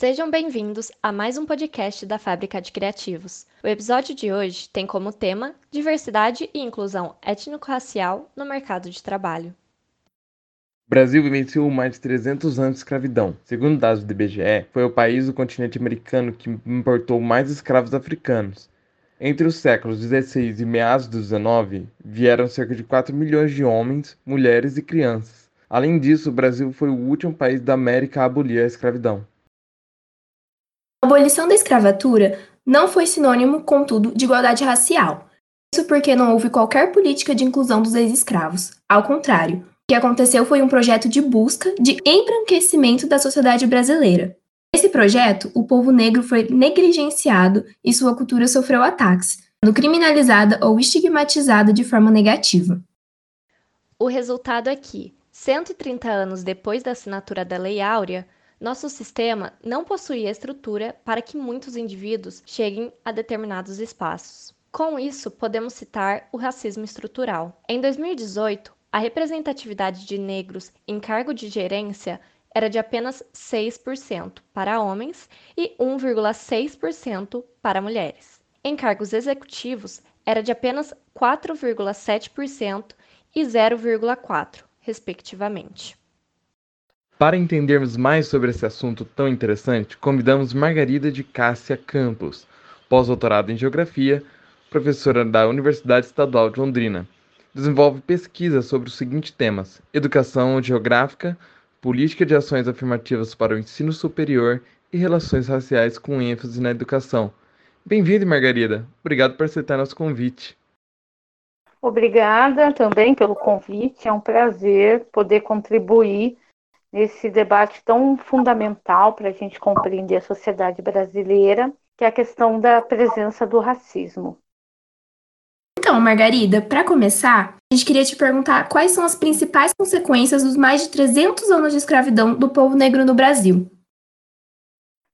Sejam bem-vindos a mais um podcast da Fábrica de Criativos. O episódio de hoje tem como tema diversidade e inclusão étnico-racial no mercado de trabalho. O Brasil vivenciou mais de 300 anos de escravidão. Segundo dados do IBGE, foi o país do continente americano que importou mais escravos africanos. Entre os séculos 16 e meados do 19, vieram cerca de 4 milhões de homens, mulheres e crianças. Além disso, o Brasil foi o último país da América a abolir a escravidão. A abolição da escravatura não foi sinônimo, contudo, de igualdade racial. Isso porque não houve qualquer política de inclusão dos ex-escravos. Ao contrário, o que aconteceu foi um projeto de busca de embranquecimento da sociedade brasileira. Nesse projeto, o povo negro foi negligenciado e sua cultura sofreu ataques, sendo criminalizada ou estigmatizada de forma negativa. O resultado é que, 130 anos depois da assinatura da Lei Áurea, nosso sistema não possuía estrutura para que muitos indivíduos cheguem a determinados espaços. Com isso, podemos citar o racismo estrutural. Em 2018, a representatividade de negros em cargo de gerência era de apenas 6% para homens e 1,6% para mulheres. Em cargos executivos, era de apenas 4,7% e 0,4%, respectivamente. Para entendermos mais sobre esse assunto tão interessante, convidamos Margarida de Cássia Campos, pós-doutorada em Geografia, professora da Universidade Estadual de Londrina. Desenvolve pesquisas sobre os seguintes temas: educação geográfica, política de ações afirmativas para o ensino superior e relações raciais com ênfase na educação. Bem-vinda, Margarida. Obrigado por aceitar nosso convite. Obrigada também pelo convite. É um prazer poder contribuir nesse debate tão fundamental para a gente compreender a sociedade brasileira, que é a questão da presença do racismo. Então, Margarida, para começar, a gente queria te perguntar quais são as principais consequências dos mais de 300 anos de escravidão do povo negro no Brasil.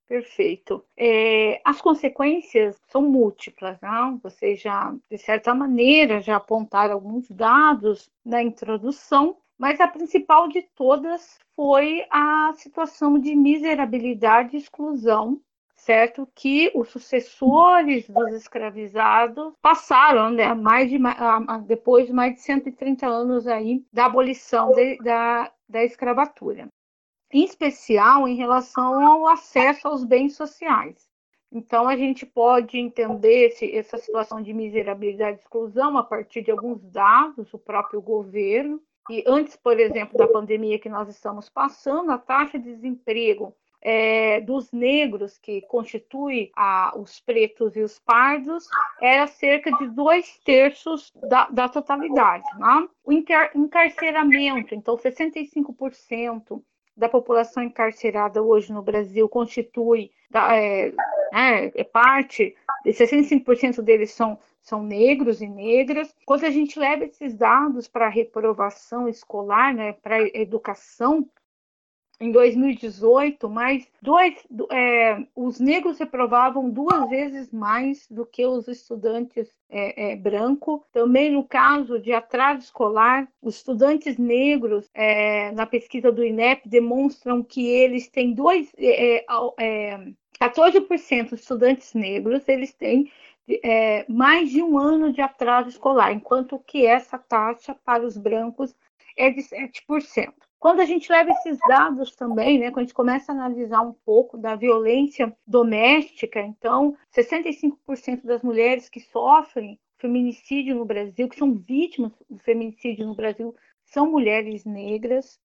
Perfeito. É, as consequências são múltiplas, não? Vocês já, de certa maneira, já apontaram alguns dados na introdução, mas a principal de todas foi a situação de miserabilidade e exclusão, certo? Que os sucessores dos escravizados passaram, né? Mais de, depois de mais de 130 anos aí da abolição de, da, da escravatura. Em especial em relação ao acesso aos bens sociais. Então, a gente pode entender esse, essa situação de miserabilidade e exclusão a partir de alguns dados do próprio governo, e antes, por exemplo, da pandemia que nós estamos passando, a taxa de desemprego é, dos negros, que constitui a, os pretos e os pardos, era cerca de dois terços da, da totalidade. Né? O encarceramento, então 65% da população encarcerada hoje no Brasil constitui é, é, é parte, 65% deles são são negros e negras. Quando a gente leva esses dados para a reprovação escolar, né, para a educação, em 2018, mais dois, é, os negros reprovavam duas vezes mais do que os estudantes é, é, branco. Também no caso de atraso escolar, os estudantes negros é, na pesquisa do INEP demonstram que eles têm dois, 14% é, dos estudantes negros eles têm é, mais de um ano de atraso escolar, enquanto que essa taxa para os brancos é de 7%. Quando a gente leva esses dados também, né, quando a gente começa a analisar um pouco da violência doméstica, então 65% das mulheres que sofrem feminicídio no Brasil, que são vítimas do feminicídio no Brasil, são mulheres negras.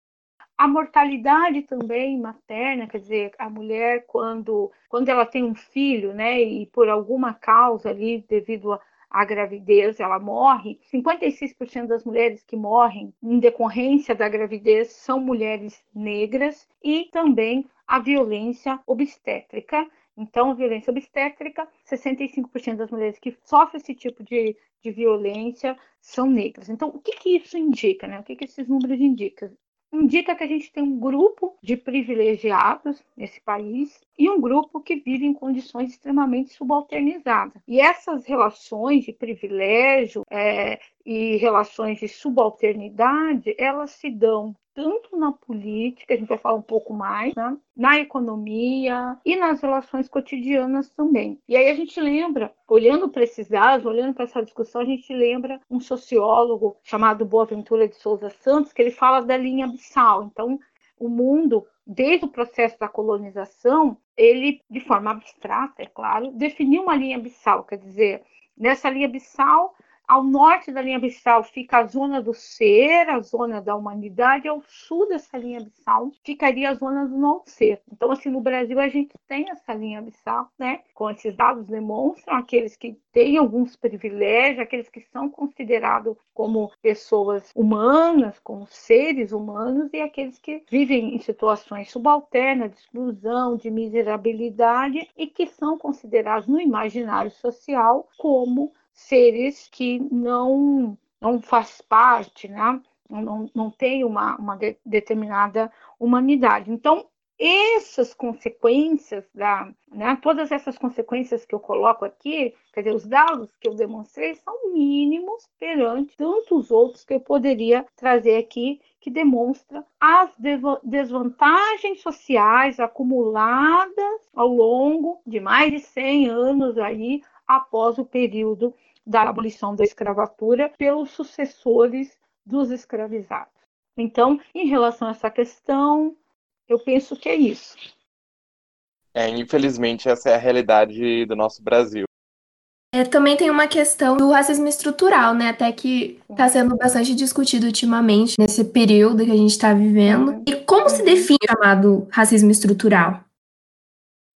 A mortalidade também materna, quer dizer, a mulher quando, quando ela tem um filho, né, e por alguma causa ali, devido à gravidez, ela morre, 56% das mulheres que morrem em decorrência da gravidez são mulheres negras e também a violência obstétrica. Então, violência obstétrica, 65% das mulheres que sofrem esse tipo de, de violência são negras. Então, o que, que isso indica? Né? O que, que esses números indicam? Indica que a gente tem um grupo de privilegiados nesse país e um grupo que vive em condições extremamente subalternizadas. E essas relações de privilégio é, e relações de subalternidade, elas se dão tanto na política, a gente vai falar um pouco mais, né? na economia e nas relações cotidianas também. E aí a gente lembra, olhando para esses dados, olhando para essa discussão, a gente lembra um sociólogo chamado Boaventura de Souza Santos, que ele fala da linha abissal. Então, o mundo, desde o processo da colonização, ele, de forma abstrata, é claro, definiu uma linha abissal, quer dizer, nessa linha abissal ao norte da linha abissal fica a zona do ser, a zona da humanidade, ao sul dessa linha abissal ficaria a zona do não ser. Então, assim, no Brasil a gente tem essa linha abissal, né? Com esses dados demonstram aqueles que têm alguns privilégios, aqueles que são considerados como pessoas humanas, como seres humanos, e aqueles que vivem em situações subalternas, de exclusão, de miserabilidade e que são considerados no imaginário social como seres que não não faz parte, né? não, não tem uma, uma de, determinada humanidade. Então, essas consequências, da, né, todas essas consequências que eu coloco aqui, quer dizer, os dados que eu demonstrei são mínimos perante tantos outros que eu poderia trazer aqui, que demonstra as desvantagens sociais acumuladas ao longo de mais de 100 anos aí após o período da abolição da escravatura pelos sucessores dos escravizados. Então, em relação a essa questão, eu penso que é isso. É, infelizmente, essa é a realidade do nosso Brasil. É, também tem uma questão do racismo estrutural, né? Até que está sendo bastante discutido ultimamente nesse período que a gente está vivendo. Uhum. E como se define o chamado racismo estrutural?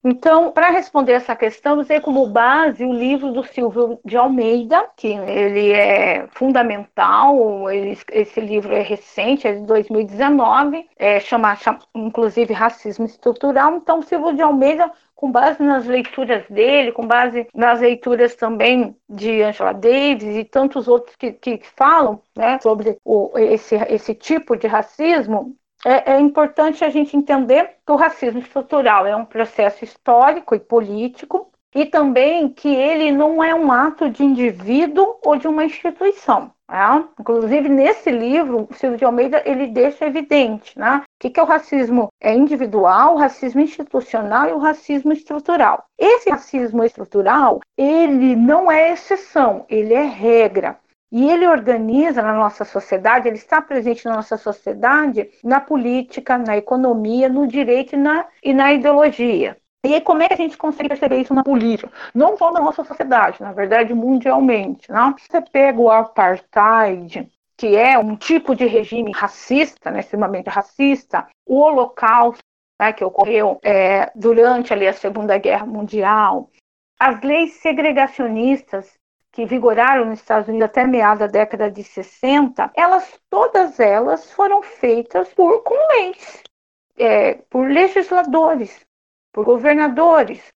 Então, para responder essa questão, usei como base o livro do Silvio de Almeida, que ele é fundamental, ele, esse livro é recente, é de 2019, é, chama, chama inclusive Racismo Estrutural. Então, Silvio de Almeida com base nas leituras dele, com base nas leituras também de Angela Davis e tantos outros que, que falam né, sobre o, esse, esse tipo de racismo, é, é, importante a gente entender que o racismo estrutural é um processo histórico e político e também que ele não é um ato de indivíduo ou de uma instituição. Né? Inclusive, nesse livro, o Silvio de Almeida ele deixa evidente né? o que, é o racismo é individual, o racismo institucional e o racismo estrutural. Esse racismo estrutural, ele não é exceção, ele é regra. E ele organiza na nossa sociedade, ele está presente na nossa sociedade, na política, na economia, no direito e na, e na ideologia. E aí, como é que a gente consegue perceber isso na política? Não só na nossa sociedade, na verdade, mundialmente. Não? Você pega o apartheid, que é um tipo de regime racista, né, extremamente racista, o holocausto, né, que ocorreu é, durante ali, a Segunda Guerra Mundial, as leis segregacionistas que vigoraram nos Estados Unidos até meados da década de 60, elas todas elas foram feitas por com leis, é, por legisladores, por governadores,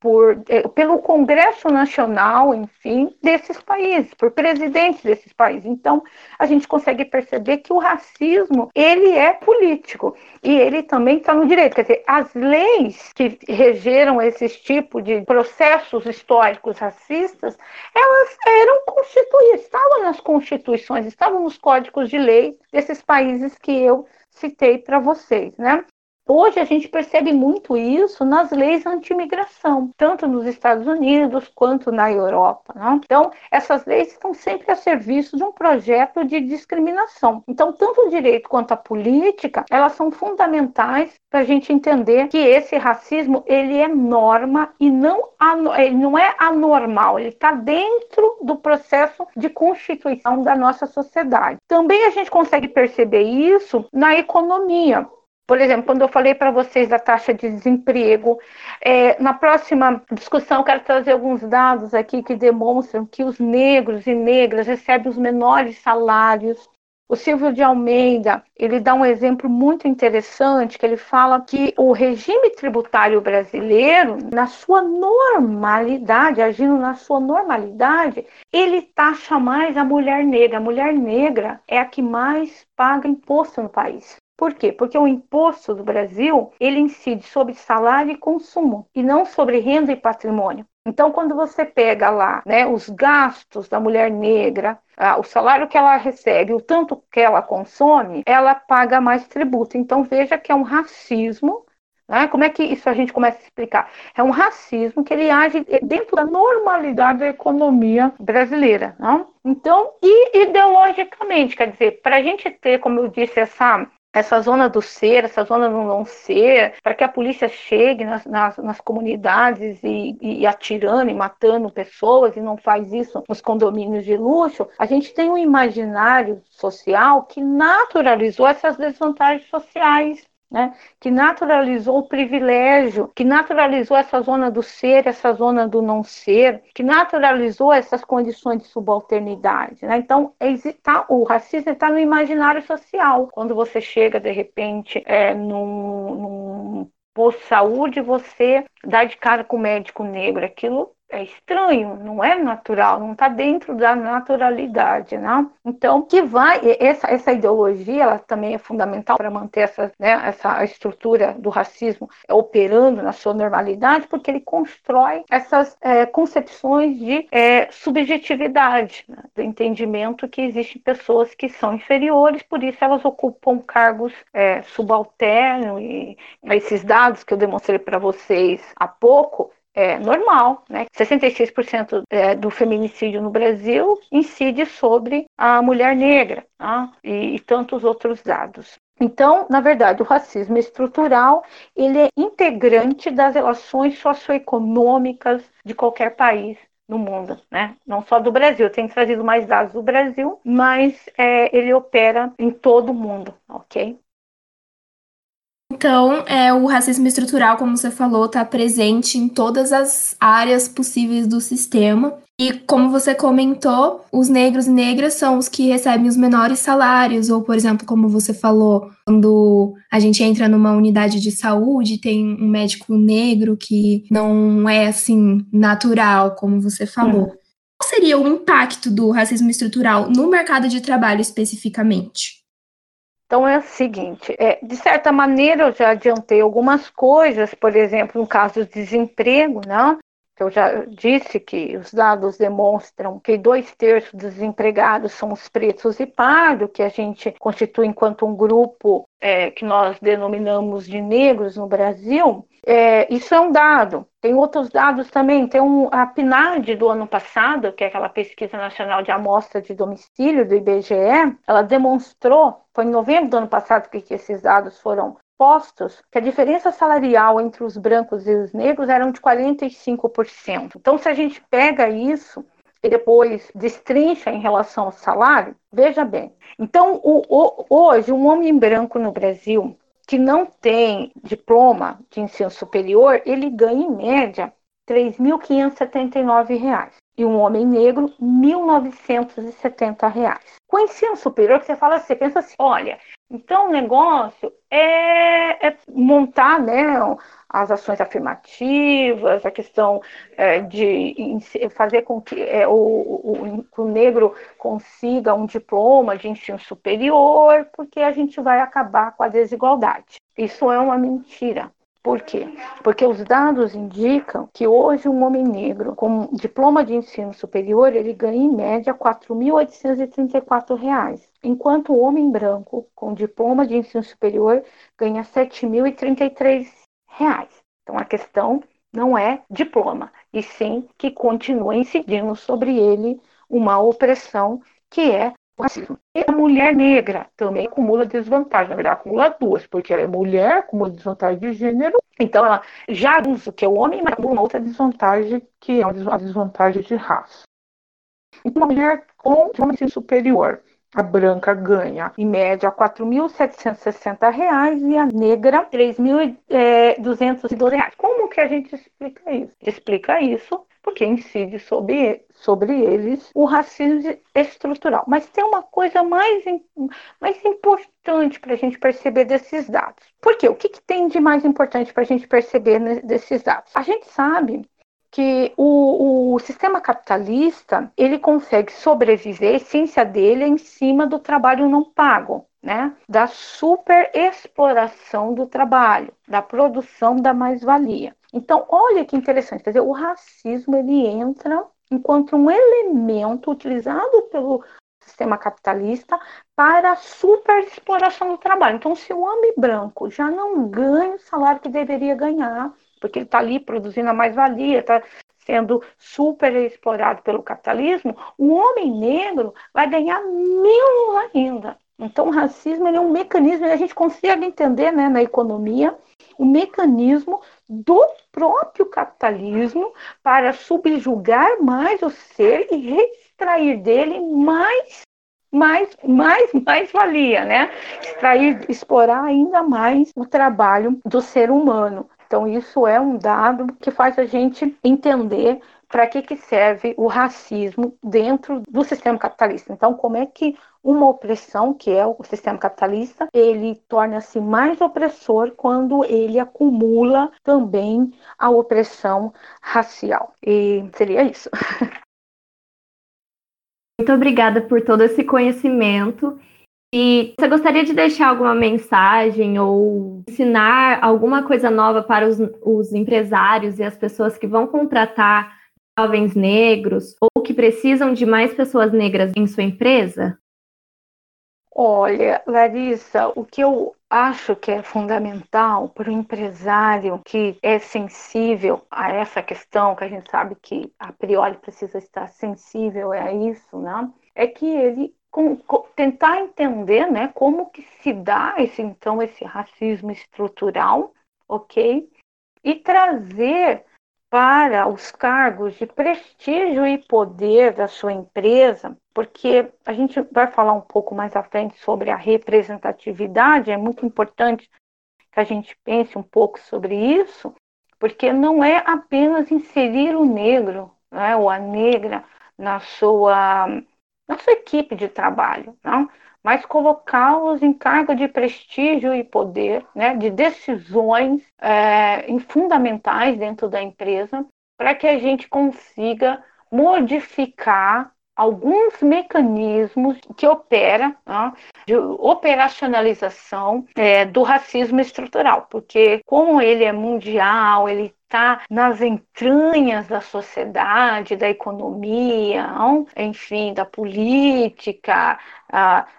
por, é, pelo Congresso Nacional, enfim, desses países, por presidentes desses países. Então, a gente consegue perceber que o racismo, ele é político e ele também está no direito. Quer dizer, as leis que regeram esses tipos de processos históricos racistas, elas eram constituídas, estavam nas constituições, estavam nos códigos de lei desses países que eu citei para vocês, né? Hoje a gente percebe muito isso nas leis anti-imigração, tanto nos Estados Unidos quanto na Europa. Né? Então, essas leis estão sempre a serviço de um projeto de discriminação. Então, tanto o direito quanto a política, elas são fundamentais para a gente entender que esse racismo ele é norma e não, ele não é anormal, ele está dentro do processo de constituição da nossa sociedade. Também a gente consegue perceber isso na economia. Por exemplo, quando eu falei para vocês da taxa de desemprego, é, na próxima discussão quero trazer alguns dados aqui que demonstram que os negros e negras recebem os menores salários. O Silvio de Almeida, ele dá um exemplo muito interessante, que ele fala que o regime tributário brasileiro, na sua normalidade, agindo na sua normalidade, ele taxa mais a mulher negra. A mulher negra é a que mais paga imposto no país. Por quê? Porque o imposto do Brasil, ele incide sobre salário e consumo, e não sobre renda e patrimônio. Então, quando você pega lá né, os gastos da mulher negra, o salário que ela recebe, o tanto que ela consome, ela paga mais tributo. Então, veja que é um racismo. Né? Como é que isso a gente começa a explicar? É um racismo que ele age dentro da normalidade da economia brasileira. Não? Então, e ideologicamente, quer dizer, para a gente ter, como eu disse, essa essa zona do ser, essa zona do não ser, para que a polícia chegue nas, nas, nas comunidades e, e, atirando e matando pessoas e não faz isso nos condomínios de luxo, a gente tem um imaginário social que naturalizou essas desvantagens sociais né, que naturalizou o privilégio, que naturalizou essa zona do ser, essa zona do não ser, que naturalizou essas condições de subalternidade. Né? Então, tá, o racismo está no imaginário social. Quando você chega, de repente, é, num, num posto de saúde, você dá de cara com o médico negro. Aquilo é estranho, não é natural, não está dentro da naturalidade, né? Então, que vai essa, essa ideologia, ela também é fundamental para manter essa, né, essa estrutura do racismo operando na sua normalidade, porque ele constrói essas é, concepções de é, subjetividade, né, do entendimento que existem pessoas que são inferiores, por isso elas ocupam cargos é, subalternos e esses dados que eu demonstrei para vocês há pouco é, normal, né? 66% é, do feminicídio no Brasil incide sobre a mulher negra tá? e, e tantos outros dados. Então, na verdade, o racismo estrutural ele é integrante das relações socioeconômicas de qualquer país no mundo, né? Não só do Brasil. Tenho trazido mais dados do Brasil, mas é, ele opera em todo o mundo, ok? Então, é, o racismo estrutural, como você falou, está presente em todas as áreas possíveis do sistema. E como você comentou, os negros e negras são os que recebem os menores salários, ou, por exemplo, como você falou, quando a gente entra numa unidade de saúde, tem um médico negro que não é assim natural, como você falou. Qual seria o impacto do racismo estrutural no mercado de trabalho especificamente? Então é o seguinte, é, de certa maneira eu já adiantei algumas coisas, por exemplo, no caso do desemprego, né? Eu já disse que os dados demonstram que dois terços dos desempregados são os pretos e pardos, que a gente constitui enquanto um grupo é, que nós denominamos de negros no Brasil. É, isso é um dado. Tem outros dados também. Tem um, a PNAD do ano passado, que é aquela pesquisa nacional de amostra de domicílio do IBGE, ela demonstrou, foi em novembro do ano passado que, que esses dados foram postos, que a diferença salarial entre os brancos e os negros eram de 45%. Então, se a gente pega isso e depois destrincha em relação ao salário, veja bem. Então, o, o, hoje, um homem branco no Brasil que não tem diploma de ensino superior, ele ganha em média R$ 3.579 e um homem negro R$ 1.970. Com ensino superior, que você fala, você pensa assim, olha, então o negócio é, é montar, né, as ações afirmativas, a questão é, de fazer com que é, o, o, o, negro consiga um diploma de ensino superior, porque a gente vai acabar com a desigualdade. Isso é uma mentira. Por quê? Porque os dados indicam que hoje um homem negro com diploma de ensino superior ele ganha em média R$ 4.834, enquanto o homem branco com diploma de ensino superior ganha 7.033 reais. Então a questão não é diploma, e sim que continua incidindo sobre ele uma opressão que é o. E a mulher negra também acumula desvantagem, na verdade acumula duas, porque ela é mulher, acumula desvantagem de gênero, então ela já usa que é o homem, mas uma outra desvantagem que é a desvantagem de raça. Então, uma mulher com uma ensino superior a branca ganha, em média, R$ 4.760 e a negra R$ 3.212. É, Como que a gente explica isso? Explica isso porque incide sobre, sobre eles o racismo estrutural. Mas tem uma coisa mais, mais importante para a gente perceber desses dados. Por quê? O que, que tem de mais importante para a gente perceber desses dados? A gente sabe que o, o, sistema capitalista ele consegue sobreviver, a essência dele é em cima do trabalho não pago, né? da superexploração do trabalho, da produção da mais-valia. Então, olha que interessante, quer dizer, o racismo ele entra enquanto um elemento utilizado pelo sistema capitalista para a superexploração do trabalho. Então, se o homem branco já não ganha o salário que deveria ganhar, porque ele está ali produzindo a mais-valia, está sendo super explorado pelo capitalismo, o homem negro vai ganhar menos ainda. Então, o racismo é um mecanismo, e a gente consegue entender né, na economia o mecanismo do próprio capitalismo para subjugar mais o ser e extrair dele mais mais, mais, mais valia, né? Extrair, explorar ainda mais o trabalho do ser humano. Então, isso é um dado que faz a gente entender para que, que serve o racismo dentro do sistema capitalista. Então, como é que uma opressão, que é o sistema capitalista, ele torna-se mais opressor quando ele acumula também a opressão racial. E seria isso. Muito obrigada por todo esse conhecimento. E você gostaria de deixar alguma mensagem ou ensinar alguma coisa nova para os, os empresários e as pessoas que vão contratar jovens negros ou que precisam de mais pessoas negras em sua empresa? Olha, Larissa, o que eu acho que é fundamental para o empresário que é sensível a essa questão, que a gente sabe que a priori precisa estar sensível a isso, né? É que ele com, com, tentar entender, né, como que se dá esse então esse racismo estrutural, ok? E trazer para os cargos de prestígio e poder da sua empresa, porque a gente vai falar um pouco mais à frente sobre a representatividade, é muito importante que a gente pense um pouco sobre isso, porque não é apenas inserir o negro né, ou a negra na sua, na sua equipe de trabalho, não? Mas colocá-los em cargo de prestígio e poder, né, de decisões é, fundamentais dentro da empresa, para que a gente consiga modificar alguns mecanismos que opera né, de operacionalização é, do racismo estrutural, porque como ele é mundial, ele está nas entranhas da sociedade, da economia, enfim, da política,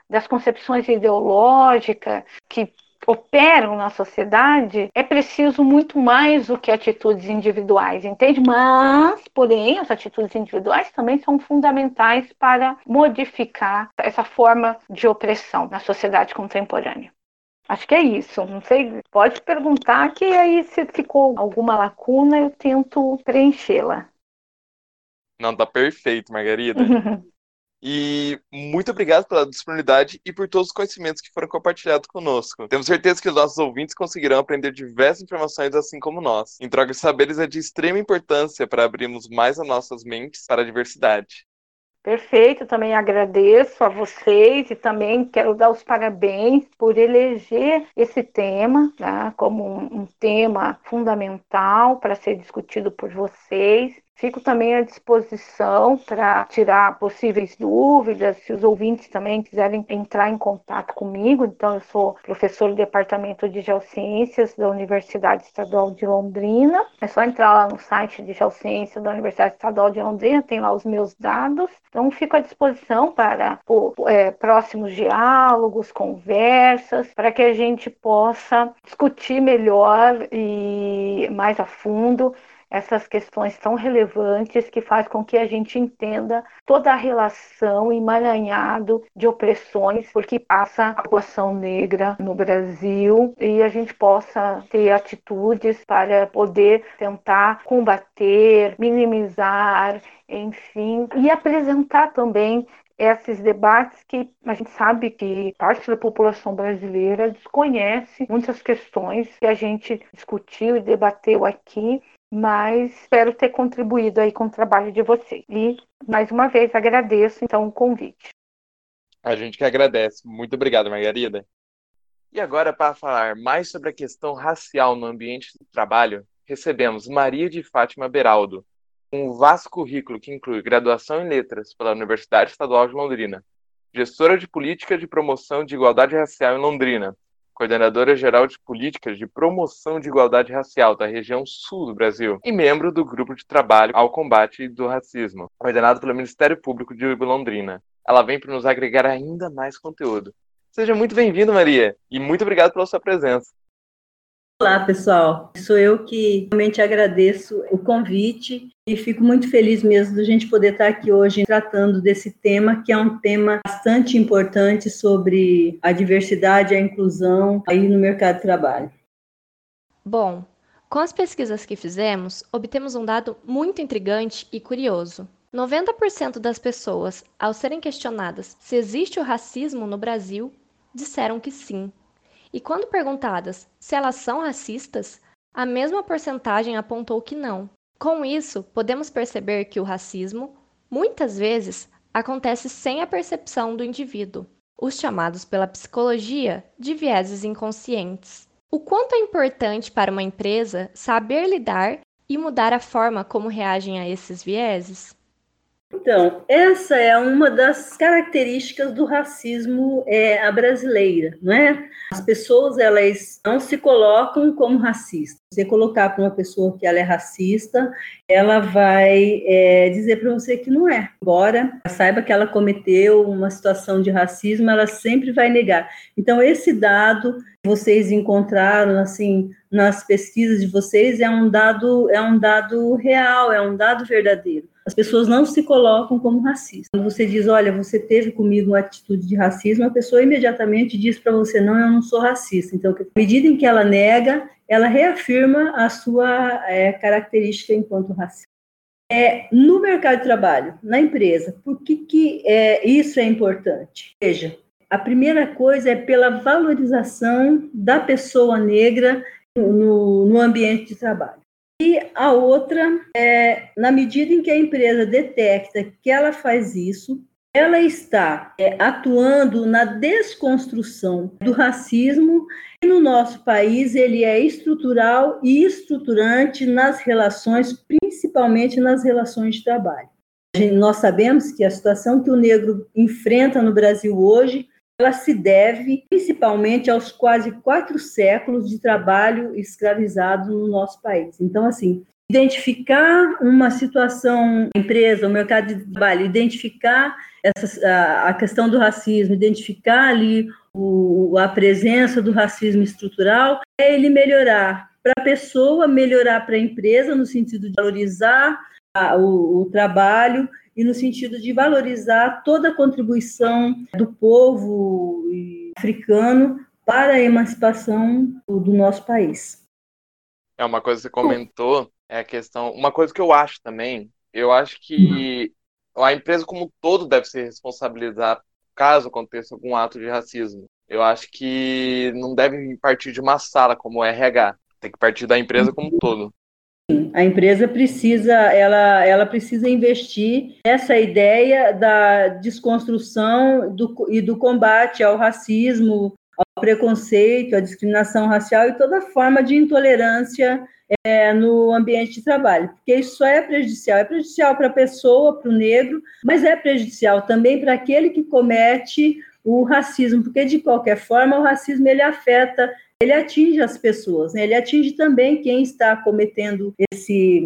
das concepções ideológicas que operam na sociedade, é preciso muito mais do que atitudes individuais, entende? Mas, porém, as atitudes individuais também são fundamentais para modificar essa forma de opressão na sociedade contemporânea. Acho que é isso. Não sei, pode perguntar que aí se ficou alguma lacuna eu tento preenchê-la. Não, tá perfeito, Margarida. E muito obrigado pela disponibilidade e por todos os conhecimentos que foram compartilhados conosco. Temos certeza que os nossos ouvintes conseguirão aprender diversas informações assim como nós. Em troca de saberes é de extrema importância para abrirmos mais as nossas mentes para a diversidade. Perfeito, também agradeço a vocês e também quero dar os parabéns por eleger esse tema né, como um, um tema fundamental para ser discutido por vocês. Fico também à disposição para tirar possíveis dúvidas, se os ouvintes também quiserem entrar em contato comigo. Então, eu sou professor do Departamento de Geociências da Universidade Estadual de Londrina. É só entrar lá no site de Geociência da Universidade Estadual de Londrina, tem lá os meus dados. Então, fico à disposição para é, próximos diálogos, conversas, para que a gente possa discutir melhor e mais a fundo essas questões tão relevantes que faz com que a gente entenda toda a relação emaranhado de opressões por que passa a população negra no Brasil e a gente possa ter atitudes para poder tentar combater, minimizar, enfim, e apresentar também esses debates que a gente sabe que parte da população brasileira desconhece muitas questões que a gente discutiu e debateu aqui mas espero ter contribuído aí com o trabalho de vocês. E, mais uma vez, agradeço, então, o convite. A gente que agradece. Muito obrigado, Margarida. E agora, para falar mais sobre a questão racial no ambiente do trabalho, recebemos Maria de Fátima Beraldo, um vasto currículo que inclui graduação em letras pela Universidade Estadual de Londrina, gestora de política de promoção de igualdade racial em Londrina, coordenadora geral de políticas de promoção de igualdade racial da região sul do Brasil e membro do grupo de trabalho ao combate do racismo, coordenado pelo Ministério Público de Londrina. Ela vem para nos agregar ainda mais conteúdo. Seja muito bem-vindo, Maria, e muito obrigado pela sua presença. Olá, pessoal. Sou eu que realmente agradeço o convite e fico muito feliz mesmo de a gente poder estar aqui hoje tratando desse tema, que é um tema bastante importante sobre a diversidade e a inclusão aí no mercado de trabalho. Bom, com as pesquisas que fizemos, obtemos um dado muito intrigante e curioso. 90% das pessoas, ao serem questionadas se existe o racismo no Brasil, disseram que sim. E quando perguntadas se elas são racistas, a mesma porcentagem apontou que não. Com isso, podemos perceber que o racismo, muitas vezes, acontece sem a percepção do indivíduo, os chamados pela psicologia de vieses inconscientes. O quanto é importante para uma empresa saber lidar e mudar a forma como reagem a esses vieses? Então, essa é uma das características do racismo é, a brasileira, não é? As pessoas, elas não se colocam como racistas. Você colocar para uma pessoa que ela é racista, ela vai é, dizer para você que não é. Embora saiba que ela cometeu uma situação de racismo, ela sempre vai negar. Então, esse dado que vocês encontraram, assim, nas pesquisas de vocês, é um dado, é um dado real, é um dado verdadeiro. As pessoas não se colocam como racistas. Quando você diz, olha, você teve comigo uma atitude de racismo, a pessoa imediatamente diz para você, não, eu não sou racista. Então, à medida em que ela nega, ela reafirma a sua é, característica enquanto racista. É, no mercado de trabalho, na empresa, por que, que é, isso é importante? Veja, a primeira coisa é pela valorização da pessoa negra no, no ambiente de trabalho. E a outra é, na medida em que a empresa detecta que ela faz isso, ela está é, atuando na desconstrução do racismo e no nosso país ele é estrutural e estruturante nas relações, principalmente nas relações de trabalho. Nós sabemos que a situação que o negro enfrenta no Brasil hoje ela se deve principalmente aos quase quatro séculos de trabalho escravizado no nosso país. Então, assim, identificar uma situação, empresa, o mercado de trabalho, identificar essa, a, questão do racismo, identificar ali o, a presença do racismo estrutural, é ele melhorar para a pessoa, melhorar para a empresa, no sentido de valorizar a, o, o trabalho e no sentido de valorizar toda a contribuição do povo africano para a emancipação do nosso país. É uma coisa que você comentou, é a questão, uma coisa que eu acho também, eu acho que a empresa como um todo deve se responsabilizar caso aconteça algum ato de racismo. Eu acho que não deve partir de uma sala como RH, tem que partir da empresa como um todo. A empresa precisa, ela, ela precisa investir nessa ideia da desconstrução do, e do combate ao racismo, ao preconceito, à discriminação racial e toda forma de intolerância é, no ambiente de trabalho, porque isso só é prejudicial. É prejudicial para a pessoa, para o negro, mas é prejudicial também para aquele que comete o racismo, porque de qualquer forma o racismo ele afeta ele atinge as pessoas, né? ele atinge também quem está cometendo esse,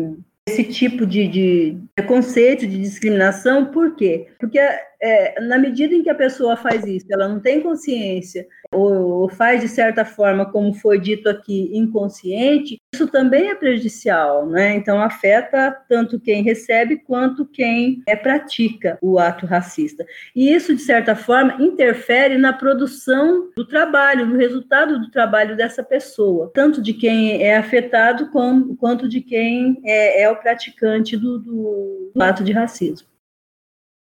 esse tipo de, de preconceito, de discriminação, por quê? Porque é, na medida em que a pessoa faz isso, ela não tem consciência, ou, faz de certa forma, como foi dito aqui, inconsciente, isso também é prejudicial, né? Então afeta tanto quem recebe quanto quem é, pratica o ato racista. E isso, de certa forma, interfere na produção do trabalho, no resultado do trabalho dessa pessoa, tanto de quem é afetado como, quanto de quem é, é o praticante do, do ato de racismo.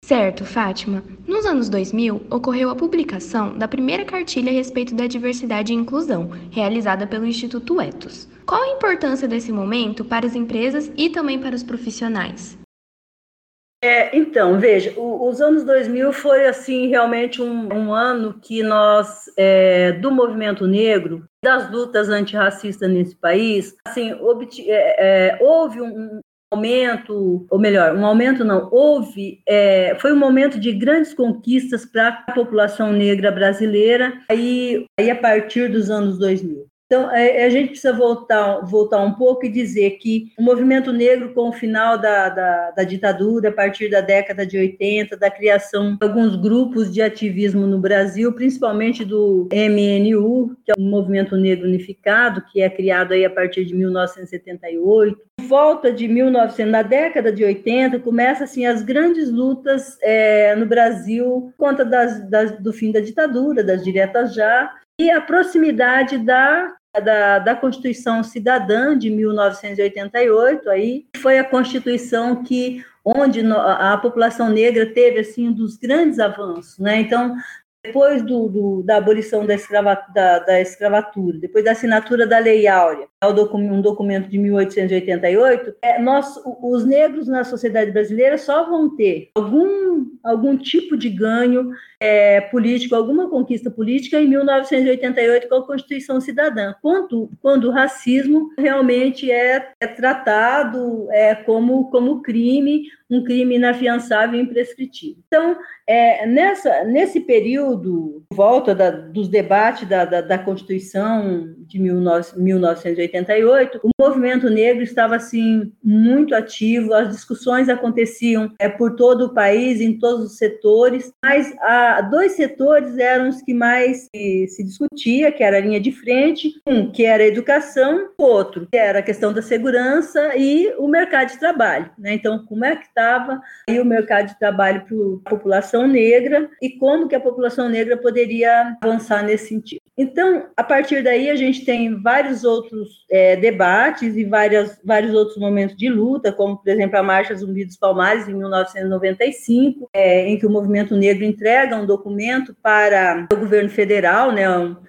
Certo, Fátima. Nos anos 2000, ocorreu a publicação da primeira cartilha a respeito da diversidade e inclusão, realizada pelo Instituto Etos. Qual a importância desse momento para as empresas e também para os profissionais? É, então, veja, o, os anos 2000 foi, assim, realmente um, um ano que nós, é, do movimento negro, das lutas antirracistas nesse país, assim, é, é, houve um, aumento, ou melhor, um aumento não, houve, é, foi um momento de grandes conquistas para a população negra brasileira, aí, aí a partir dos anos 2000. Então, é, a gente precisa voltar, voltar um pouco e dizer que o movimento negro, com o final da, da, da, ditadura, a partir da década de 80, da criação de alguns grupos de ativismo no Brasil, principalmente do MNU, que é o Movimento Negro Unificado, que é criado aí a partir de 1978, volta de 1900, na década de 80, começa assim as grandes lutas é, no Brasil contra das, das, do fim da ditadura, das diretas já, e a proximidade da da, da Constituição Cidadã de 1988, aí foi a Constituição que onde a população negra teve assim um dos grandes avanços, né? Então depois do, do, da abolição da, escrava, da, da, escravatura, depois da assinatura da Lei Áurea, é um documento de 1888, é, nós, os negros na sociedade brasileira só vão ter algum, algum tipo de ganho é, político, alguma conquista política em 1988 com a Constituição Cidadã, quando, quando o racismo realmente é, é tratado é, como, como crime, um crime inafiançável e imprescritível. Então, é, nessa, nesse período, volta da, dos debates da, da, da Constituição de 19, 1988, o movimento negro estava assim muito ativo, as discussões aconteciam é, por todo o país, em todos os setores, mas a, dois setores eram os que mais se, se, discutia, que era a linha de frente, um que era a educação, outro que era a questão da segurança e o mercado de trabalho. Né? Então, como é que estava aí o mercado de trabalho para a população negra e como que a população negra poderia avançar nesse sentido. Então, a partir daí, a gente tem vários outros é, debates e várias, vários outros momentos de luta, como, por exemplo, a Marcha Zumbi dos Palmares, em 1995, é, em que o movimento negro entrega um documento para o governo federal, né,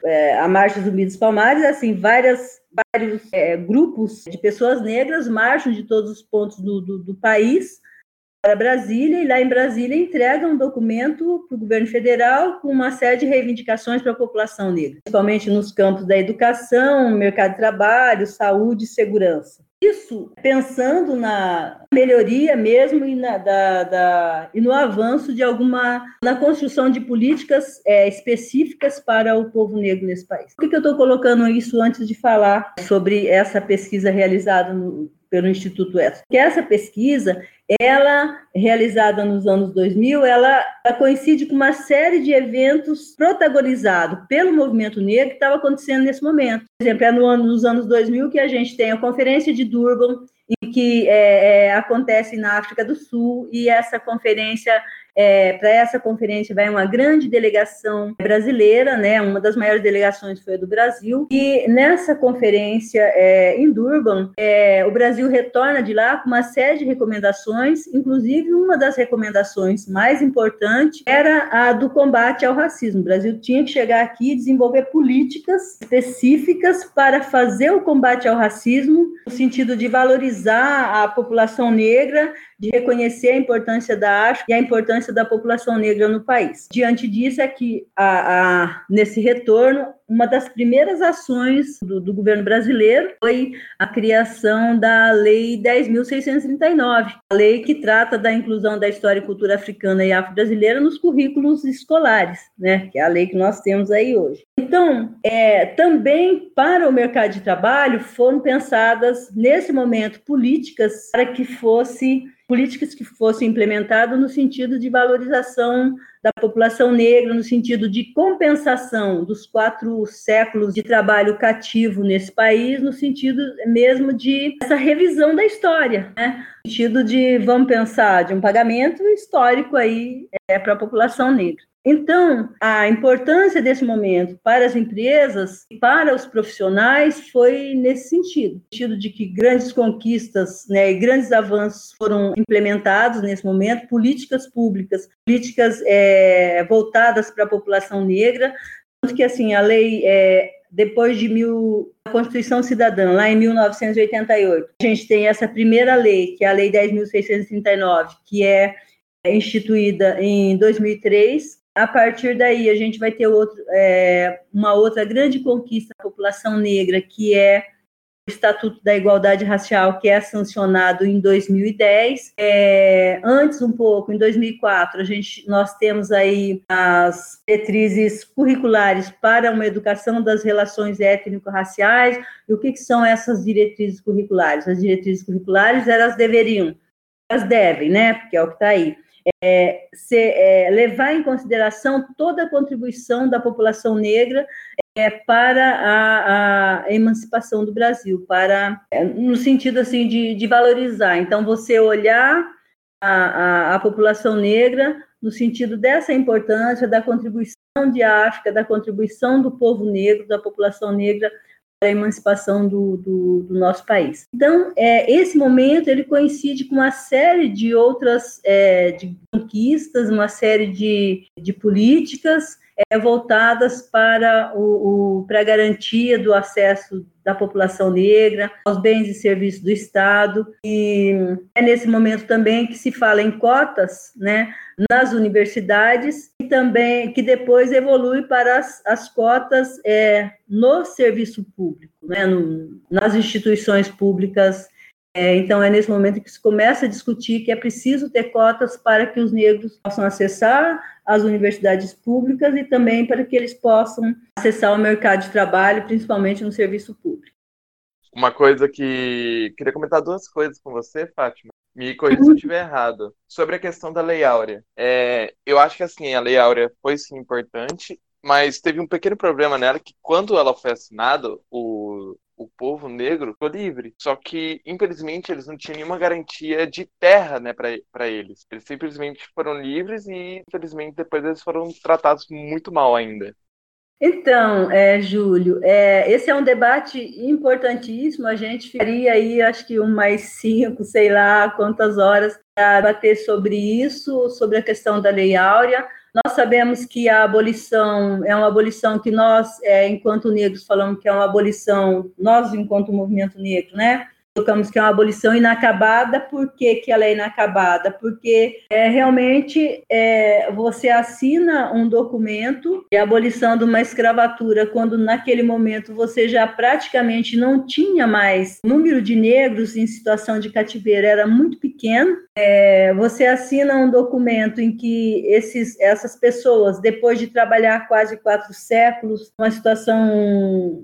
é, a Marcha Zumbi dos Palmares, assim, várias vários é, grupos de pessoas negras marcham de todos os pontos do, do, do país para Brasília e lá em Brasília entrega um documento para o governo federal com uma série de reivindicações para a população negra, principalmente nos campos da educação, mercado de trabalho, saúde e segurança. Isso pensando na melhoria mesmo e, na, da, da, e no avanço de alguma, na construção de políticas é, específicas para o povo negro nesse país. Por que eu estou colocando isso antes de falar sobre essa pesquisa realizada no, pelo Instituto ESO? Porque essa pesquisa ela, realizada nos anos 2000, ela, ela coincide com uma série de eventos protagonizados pelo movimento negro que estava acontecendo nesse momento. Por exemplo, é no ano, nos anos 2000 que a gente tem a Conferência de Durban, em que é, é, acontece na África do Sul, e essa conferência é, Para essa conferência vai uma grande delegação brasileira, né? Uma das maiores delegações foi a do Brasil. E nessa conferência é, em Durban, é, o Brasil retorna de lá com uma série de recomendações, inclusive uma das recomendações mais importantes era a do combate ao racismo. O Brasil tinha que chegar aqui e desenvolver políticas específicas para fazer o combate ao racismo, no sentido de valorizar a população negra de reconhecer a importância da arte e a importância da população negra no país. Diante disso é que, a, a, nesse retorno, uma das primeiras ações do, do, governo brasileiro foi a criação da Lei 10.639, a lei que trata da inclusão da história e cultura africana e afro-brasileira nos currículos escolares, né? Que é a lei que nós temos aí hoje. Então, é, também para o mercado de trabalho foram pensadas nesse momento políticas para que fosse políticas que fossem implementadas no sentido de valorização da população negra, no sentido de compensação dos quatro séculos de trabalho cativo nesse país, no sentido mesmo de essa revisão da história, né? Sentido de, vamos pensar, de um pagamento histórico aí é, para a população negra. Então, a importância desse momento para as empresas e para os profissionais foi nesse sentido, no sentido de que grandes conquistas né, e grandes avanços foram implementados nesse momento, políticas públicas, políticas é, voltadas para a população negra, tanto que assim a lei é, depois de mil, a Constituição Cidadã, lá em 1988, a gente tem essa primeira lei, que é a Lei 10.639, que é instituída em 2003, a partir daí, a gente vai ter outro, é, uma outra grande conquista da população negra, que é Estatuto da Igualdade Racial, que é sancionado em 2010. É, antes, um pouco, em 2004, a gente, nós temos aí as diretrizes curriculares para uma educação das relações étnico-raciais. E o que, que são essas diretrizes curriculares? As diretrizes curriculares, elas deveriam, elas devem, né, porque é o que está aí, é, é, levar em consideração toda a contribuição da população negra é, para a, a, emancipação do Brasil, para é, no sentido assim de, de valorizar. Então, você olhar a, a, a, população negra no sentido dessa importância da contribuição de África, da contribuição do povo negro, da população negra para a emancipação do, do, do nosso país. Então, é, esse momento ele coincide com uma série de outras é, de conquistas, uma série de, de políticas é, voltadas para, o, o para a garantia do acesso da população negra aos bens e serviços do Estado. E é nesse momento também que se fala em cotas né, nas universidades e também que depois evolui para as, as cotas é, no serviço público, né, no, nas instituições públicas é, então, é nesse momento que se começa a discutir que é preciso ter cotas para que os negros possam acessar as universidades públicas e também para que eles possam acessar o mercado de trabalho, principalmente no serviço público. Uma coisa que. Queria comentar duas coisas com você, Fátima. Me corrija se eu estiver errado. Sobre a questão da Lei Áurea. É, eu acho que assim, a Lei Áurea foi sim importante, mas teve um pequeno problema nela que quando ela foi assinada, o, o povo negro ficou livre. Só que, infelizmente, eles não tinham nenhuma garantia de terra né, para eles. Eles simplesmente foram livres e, infelizmente, depois eles foram tratados muito mal ainda. Então, é, Júlio, é, esse é um debate importantíssimo. A gente ficaria aí, acho que umas cinco, sei lá, quantas horas para debater sobre isso, sobre a questão da Lei Áurea. Nós sabemos que a abolição é uma abolição que nós, é, enquanto negros, falamos que é uma abolição, nós, enquanto movimento negro, né? Colocamos que é uma abolição inacabada. Por que, que ela é inacabada? Porque é, realmente é, você assina um documento de abolição de uma escravatura, quando naquele momento você já praticamente não tinha mais número de negros em situação de cativeiro, era muito pequeno. É, você assina um documento em que esses, essas pessoas, depois de trabalhar quase quatro séculos, uma situação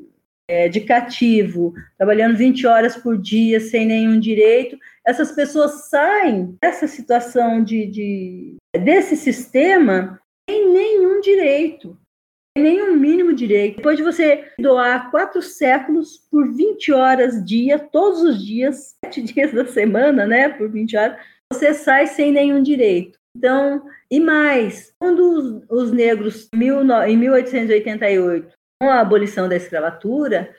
é, de cativo, trabalhando 20 horas por dia sem nenhum direito, essas pessoas saem dessa situação de, de desse sistema sem nenhum direito, sem nenhum mínimo direito. Depois de você doar quatro séculos por 20 horas dia, todos os dias, sete dias da semana, né, por 20 horas, você sai sem nenhum direito. Então, e mais, quando os, os negros, em 1888, com a abolição da escravatura,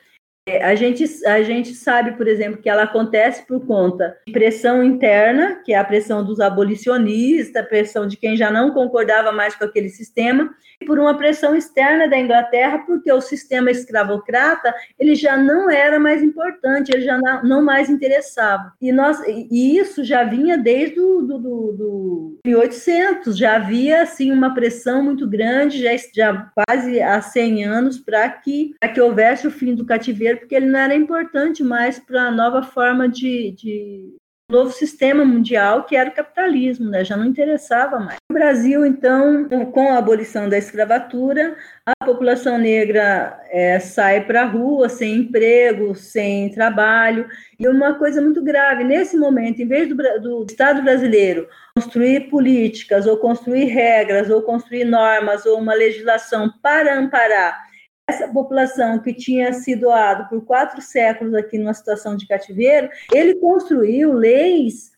a gente, a gente sabe, por exemplo, que ela acontece por conta de pressão interna, que é a pressão dos abolicionistas, pressão de quem já não concordava mais com aquele sistema, e por uma pressão externa da Inglaterra, porque o sistema escravocrata ele já não era mais importante, ele já não, mais interessava. E, nós, e isso já vinha desde do, do, do 1800, já havia assim, uma pressão muito grande, já, já quase há 100 anos, para que, que houvesse o fim do cativeiro porque ele não era importante mais para a nova forma de, de novo sistema mundial, que era o capitalismo, né? já não interessava mais. No Brasil, então, com a abolição da escravatura, a população negra é, sai para a rua sem emprego, sem trabalho, e uma coisa muito grave, nesse momento, em vez do, do Estado brasileiro construir políticas, ou construir regras, ou construir normas, ou uma legislação para amparar essa população que tinha sido doado por quatro séculos aqui numa situação de cativeiro, ele construiu leis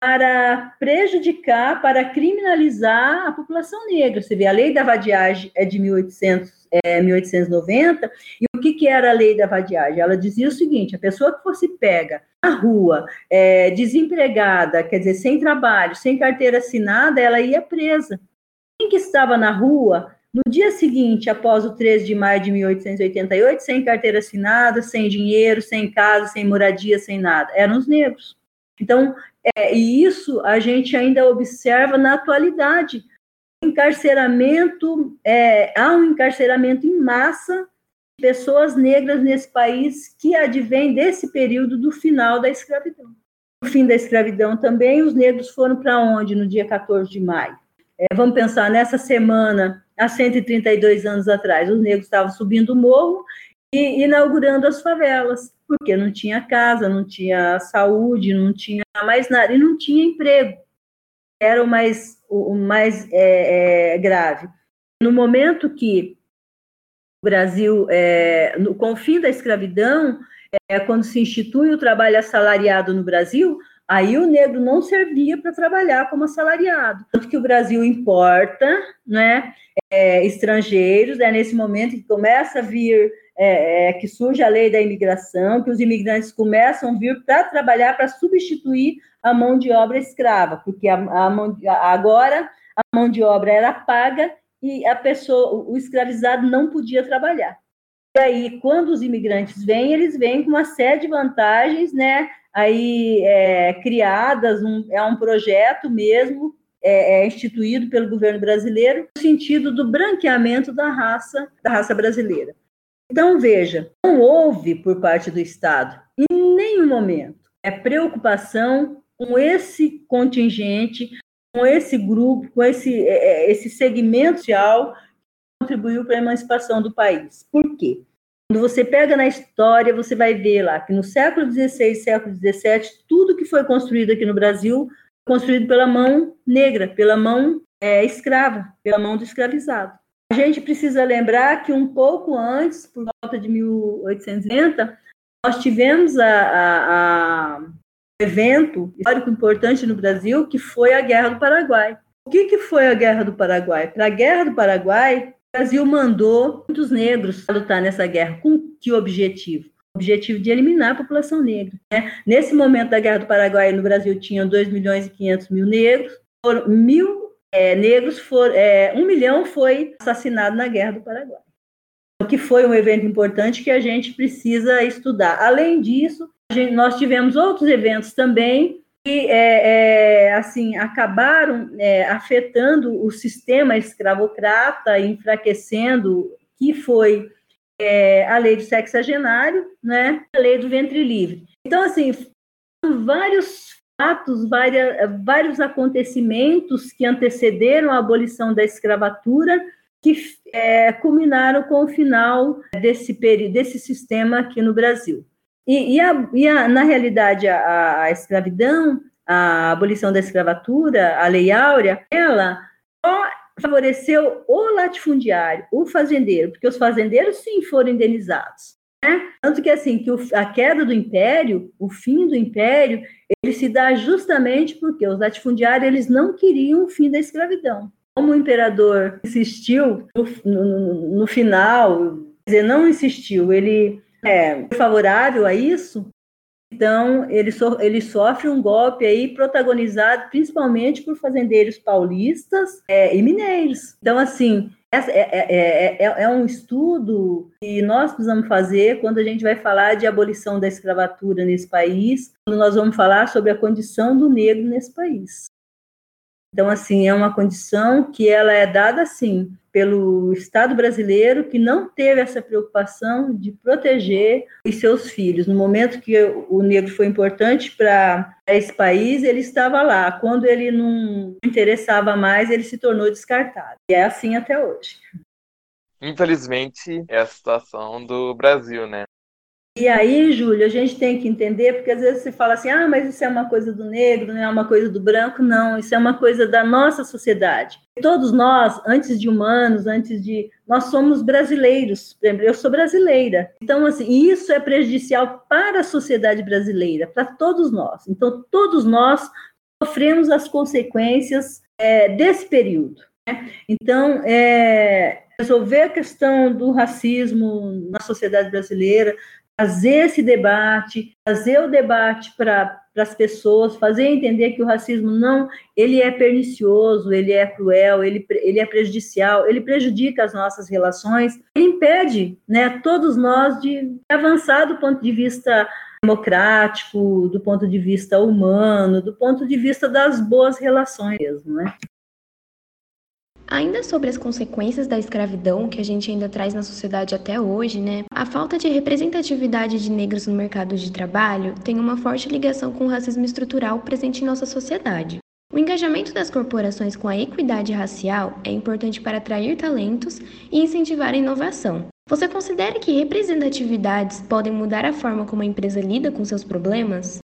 para prejudicar, para criminalizar a população negra. Você vê, a lei da vadiagem é de 1800, é, 1890, e o que, que era a lei da vadiagem? Ela dizia o seguinte: a pessoa que fosse pega na rua, é, desempregada, quer dizer, sem trabalho, sem carteira assinada, ela ia presa. Quem que estava na rua no dia seguinte, após o 13 de maio de 1888, sem carteira assinada, sem dinheiro, sem casa, sem moradia, sem nada, eram os negros. Então, é, e isso a gente ainda observa na atualidade. Encarceramento, é, há um encarceramento em massa pessoas negras nesse país que advém desse período do final da escravidão. No fim da escravidão também, os negros foram para onde no dia 14 de maio? É, vamos pensar, nessa semana, há 132 anos atrás, os negros estavam subindo o morro e inaugurando as favelas, porque não tinha casa, não tinha saúde, não tinha mais nada, e não tinha emprego. Era o mais, o mais é, é, grave. No momento que o Brasil, é, no, com o fim da escravidão, é, quando se institui o trabalho assalariado no Brasil, Aí o negro não servia para trabalhar como assalariado. Tanto que o Brasil importa né, é, estrangeiros, é nesse momento que começa a vir, é, é, que surge a lei da imigração, que os imigrantes começam a vir para trabalhar, para substituir a mão de obra escrava, porque a, a mão, agora a mão de obra era paga e a pessoa, o escravizado não podia trabalhar. E aí, quando os imigrantes vêm, eles vêm com uma série de vantagens, né? Aí é, criadas, um, é um projeto mesmo, é, é, instituído pelo governo brasileiro, no sentido do branqueamento da raça, da raça brasileira. Então, veja, não houve por parte do Estado, em nenhum momento, é preocupação com esse contingente, com esse grupo, com esse, é, é esse segmento social que contribuiu para a emancipação do país. Por quê? Quando você pega na história, você vai ver lá que no século XVI, século XVII, tudo que foi construído aqui no Brasil construído pela mão negra, pela mão é, escrava, pela mão do escravizado. A gente precisa lembrar que um pouco antes, por volta de 1890, nós tivemos a, a, a evento histórico importante no Brasil, que foi a Guerra do Paraguai. O que, que foi a Guerra do Paraguai? Para a Guerra do Paraguai, o Brasil mandou muitos negros lutar nessa guerra. Com que objetivo? O objetivo de eliminar a população negra. Né? Nesse momento da Guerra do Paraguai, no Brasil, tinham 2 milhões e 500 mil negros. Foram mil é, negros, for, é, um milhão foi assassinado na Guerra do Paraguai. O que foi um evento importante que a gente precisa estudar. Além disso, gente, nós tivemos outros eventos também que é, é, assim acabaram é, afetando o sistema escravocrata, enfraquecendo, que foi é, a lei do sexagenário, né, a lei do ventre livre. Então, assim, vários fatos, várias, vários acontecimentos que antecederam a abolição da escravatura que é, culminaram com o final desse período, desse sistema aqui no Brasil. E, e, a, e a, na realidade, a, a, escravidão, a abolição da escravatura, a Lei Áurea, ela só favoreceu o latifundiário, o fazendeiro, porque os fazendeiros sim foram indenizados. Né? Tanto que assim que o, a queda do império, o fim do império, ele se dá justamente porque os latifundiários eles não queriam o fim da escravidão. Como o imperador insistiu no, no, no final, quer dizer, não insistiu, ele é favorável a isso, então ele, so, ele sofre um golpe aí protagonizado principalmente por fazendeiros paulistas é, e mineiros. Então, assim, é, é, é, é, um estudo que nós precisamos fazer quando a gente vai falar de abolição da escravatura nesse país, quando nós vamos falar sobre a condição do negro nesse país. Então, assim, é uma condição que ela é dada, assim, pelo Estado brasileiro, que não teve essa preocupação de proteger os seus filhos. No momento que o negro foi importante para esse país, ele estava lá. Quando ele não interessava mais, ele se tornou descartado. E é assim até hoje. Infelizmente, é a situação do Brasil, né? E aí, Júlio, a gente tem que entender, porque às vezes você fala assim, ah, mas isso é uma coisa do negro, não é uma coisa do branco. Não, isso é uma coisa da nossa sociedade. Todos nós, antes de humanos, antes de. Nós somos brasileiros. Eu sou brasileira. Então, assim, isso é prejudicial para a sociedade brasileira, para todos nós. Então, todos nós sofremos as consequências é, desse período. Né? Então, é, resolver a questão do racismo na sociedade brasileira, trazer esse debate, trazer o debate para as pessoas, fazer entender que o racismo não, ele é pernicioso, ele é cruel, ele, ele é prejudicial, ele prejudica as nossas relações, ele impede, né, todos nós de avançar do ponto de vista democrático, do ponto de vista humano, do ponto de vista das boas relações mesmo, né? Ainda sobre as consequências da escravidão que a gente ainda traz na sociedade até hoje, né? A falta de representatividade de negros no mercado de trabalho tem uma forte ligação com o racismo estrutural presente em nossa sociedade. O engajamento das corporações com a equidade racial é importante para atrair talentos e incentivar a inovação. Você considera que representatividades podem mudar a forma como a empresa lida com seus problemas?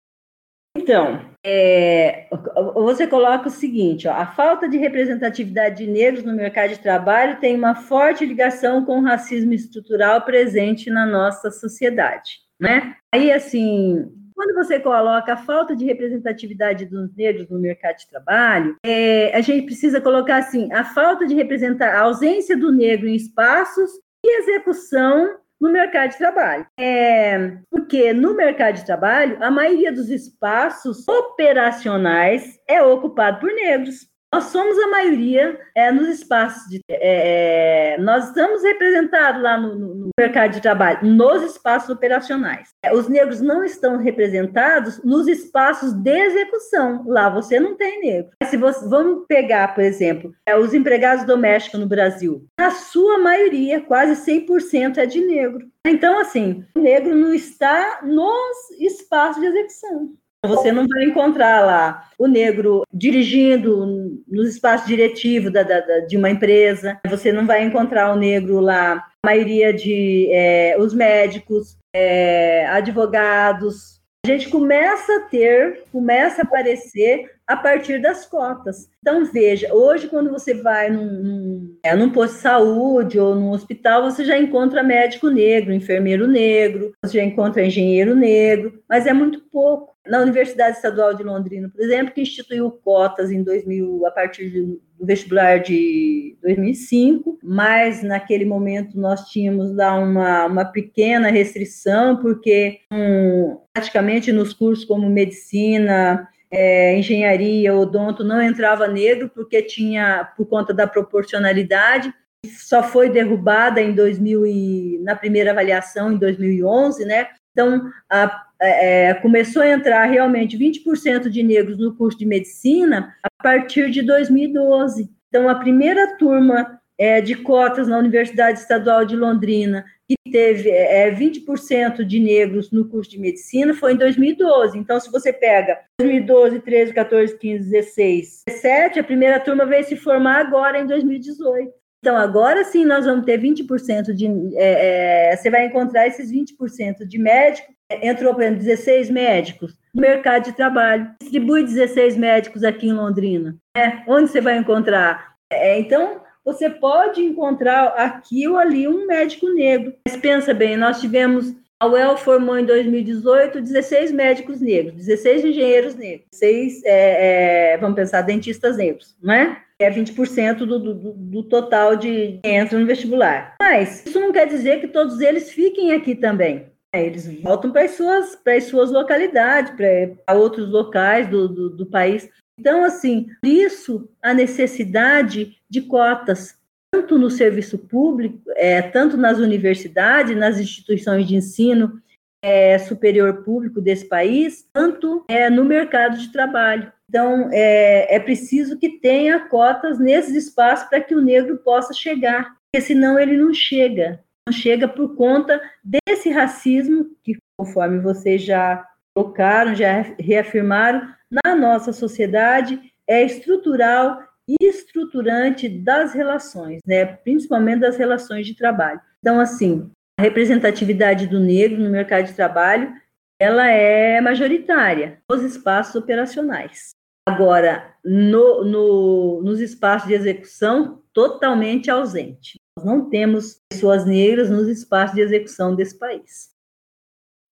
Então, é, você coloca o seguinte: ó, a falta de representatividade de negros no mercado de trabalho tem uma forte ligação com o racismo estrutural presente na nossa sociedade. Né? Aí, assim, quando você coloca a falta de representatividade dos negros no mercado de trabalho, é, a gente precisa colocar assim: a falta de representar, a ausência do negro em espaços e execução no mercado de trabalho. É, porque no mercado de trabalho, a maioria dos espaços operacionais é ocupado por negros. Nós somos a maioria é, nos espaços de. É, é nós estamos representados lá no, no, mercado de trabalho, nos espaços operacionais. É, os negros não estão representados nos espaços de execução. Lá você não tem negro. Se você, vamos pegar, por exemplo, é, os empregados domésticos no Brasil. Na sua maioria, quase 100% é de negro. Então, assim, o negro não está nos espaços de execução. Você não vai encontrar lá o negro dirigindo nos espaços diretivos da, da, de uma empresa. Você não vai encontrar o negro lá, a maioria de é, os médicos, é, advogados. A gente começa a ter, começa a aparecer a partir das cotas. Então, veja, hoje, quando você vai num, num, é, num posto de saúde ou num hospital, você já encontra médico negro, enfermeiro negro, você já encontra engenheiro negro, mas é muito pouco. Na Universidade Estadual de Londrina, por exemplo, que instituiu cotas em 2000, a partir do vestibular de 2005, mas naquele momento nós tínhamos lá uma, uma pequena restrição, porque um, praticamente nos cursos como medicina, é, engenharia, odonto, não entrava negro porque tinha, por conta da proporcionalidade, só foi derrubada em 2000 e, na primeira avaliação em 2011, né? Então, a, é, começou a entrar realmente 20% de negros no curso de medicina a partir de 2012. Então, a primeira turma é, de cotas na Universidade Estadual de Londrina que teve é, 20% de negros no curso de medicina foi em 2012. Então, se você pega 2012, 13, 14, 15, 16, 17, a primeira turma veio se formar agora em 2018. Então, agora sim nós vamos ter 20% de. É, é, você vai encontrar esses 20% de médicos. Entrou, por exemplo, 16 médicos no mercado de trabalho. Distribui 16 médicos aqui em Londrina. É, onde você vai encontrar? É, então, você pode encontrar aqui ou ali um médico negro. Mas pensa bem, nós tivemos a UEL formou em 2018 16 médicos negros, 16 engenheiros negros, 6, é, é, vamos pensar, dentistas negros, não é? É 20% do, do, do total de que entra no vestibular. Mas isso não quer dizer que todos eles fiquem aqui também. É, eles voltam para as suas, para as suas localidades, para outros locais do, do, do país. Então, assim, por isso a necessidade de cotas, tanto no serviço público, é, tanto nas universidades, nas instituições de ensino é, superior público desse país, tanto é, no mercado de trabalho. Então, é, é preciso que tenha cotas nesses espaços para que o negro possa chegar, porque senão ele não chega. Chega por conta desse racismo que, conforme vocês já colocaram, já reafirmaram, na nossa sociedade é estrutural e estruturante das relações, né? principalmente das relações de trabalho. Então, assim, a representatividade do negro no mercado de trabalho ela é majoritária nos espaços operacionais. Agora, no, no, nos espaços de execução, totalmente ausente. Nós não temos pessoas negras nos espaços de execução desse país.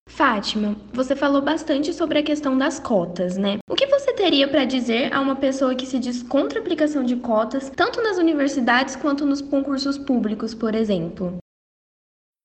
Fátima, você falou bastante sobre a questão das cotas, né? O que você teria para dizer a uma pessoa que se diz contra a aplicação de cotas, tanto nas universidades quanto nos concursos públicos, por exemplo?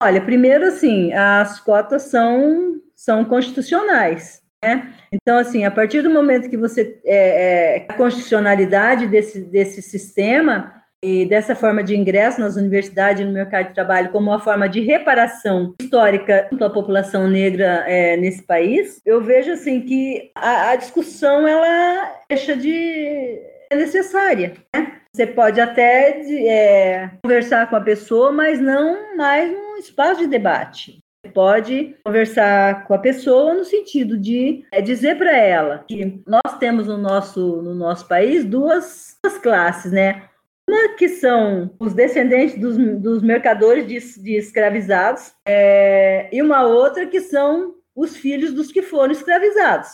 Olha, primeiro, assim, as cotas são, são constitucionais. Né? Então, assim, a partir do momento que você é, é, a constitucionalidade desse, desse sistema, e dessa forma de ingresso nas universidades e no mercado de trabalho como uma forma de reparação histórica à população negra é, nesse país, eu vejo assim que a, a, discussão ela deixa de é necessária. Né? Você pode até é, conversar com a pessoa, mas não mais num espaço de debate. Pode conversar com a pessoa no sentido de é, dizer para ela que nós temos no nosso, no nosso país duas, duas classes, né? Uma que são os descendentes dos, dos mercadores de, de escravizados, é, e uma outra que são os filhos dos que foram escravizados.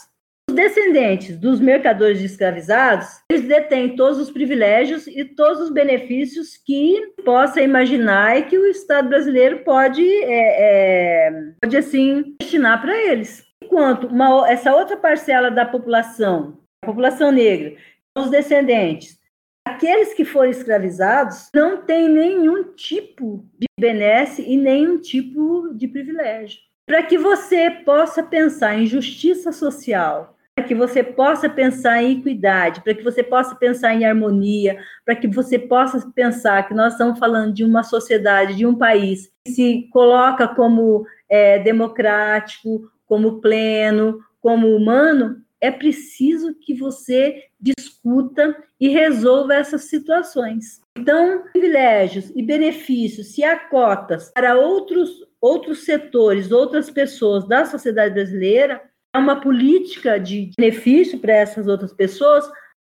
Os descendentes dos mercadores de escravizados, eles detêm todos os privilégios e todos os benefícios que possa imaginar e que o Estado brasileiro pode, é, é, pode assim, destinar para eles. Enquanto uma, essa outra parcela da população, a população negra, os descendentes aqueles que foram escravizados não têm nenhum tipo de benesse e nenhum tipo de privilégio. Para que você possa pensar em justiça social, para que você possa pensar em equidade, para que você possa pensar em harmonia, para que você possa pensar que nós estamos falando de uma sociedade, de um país que se coloca como é, democrático, como pleno, como humano, é preciso que você discuta e resolva essas situações. Então, privilégios e benefícios, se há cotas para outros, outros setores, outras pessoas da sociedade brasileira, é uma política de benefício para essas outras pessoas,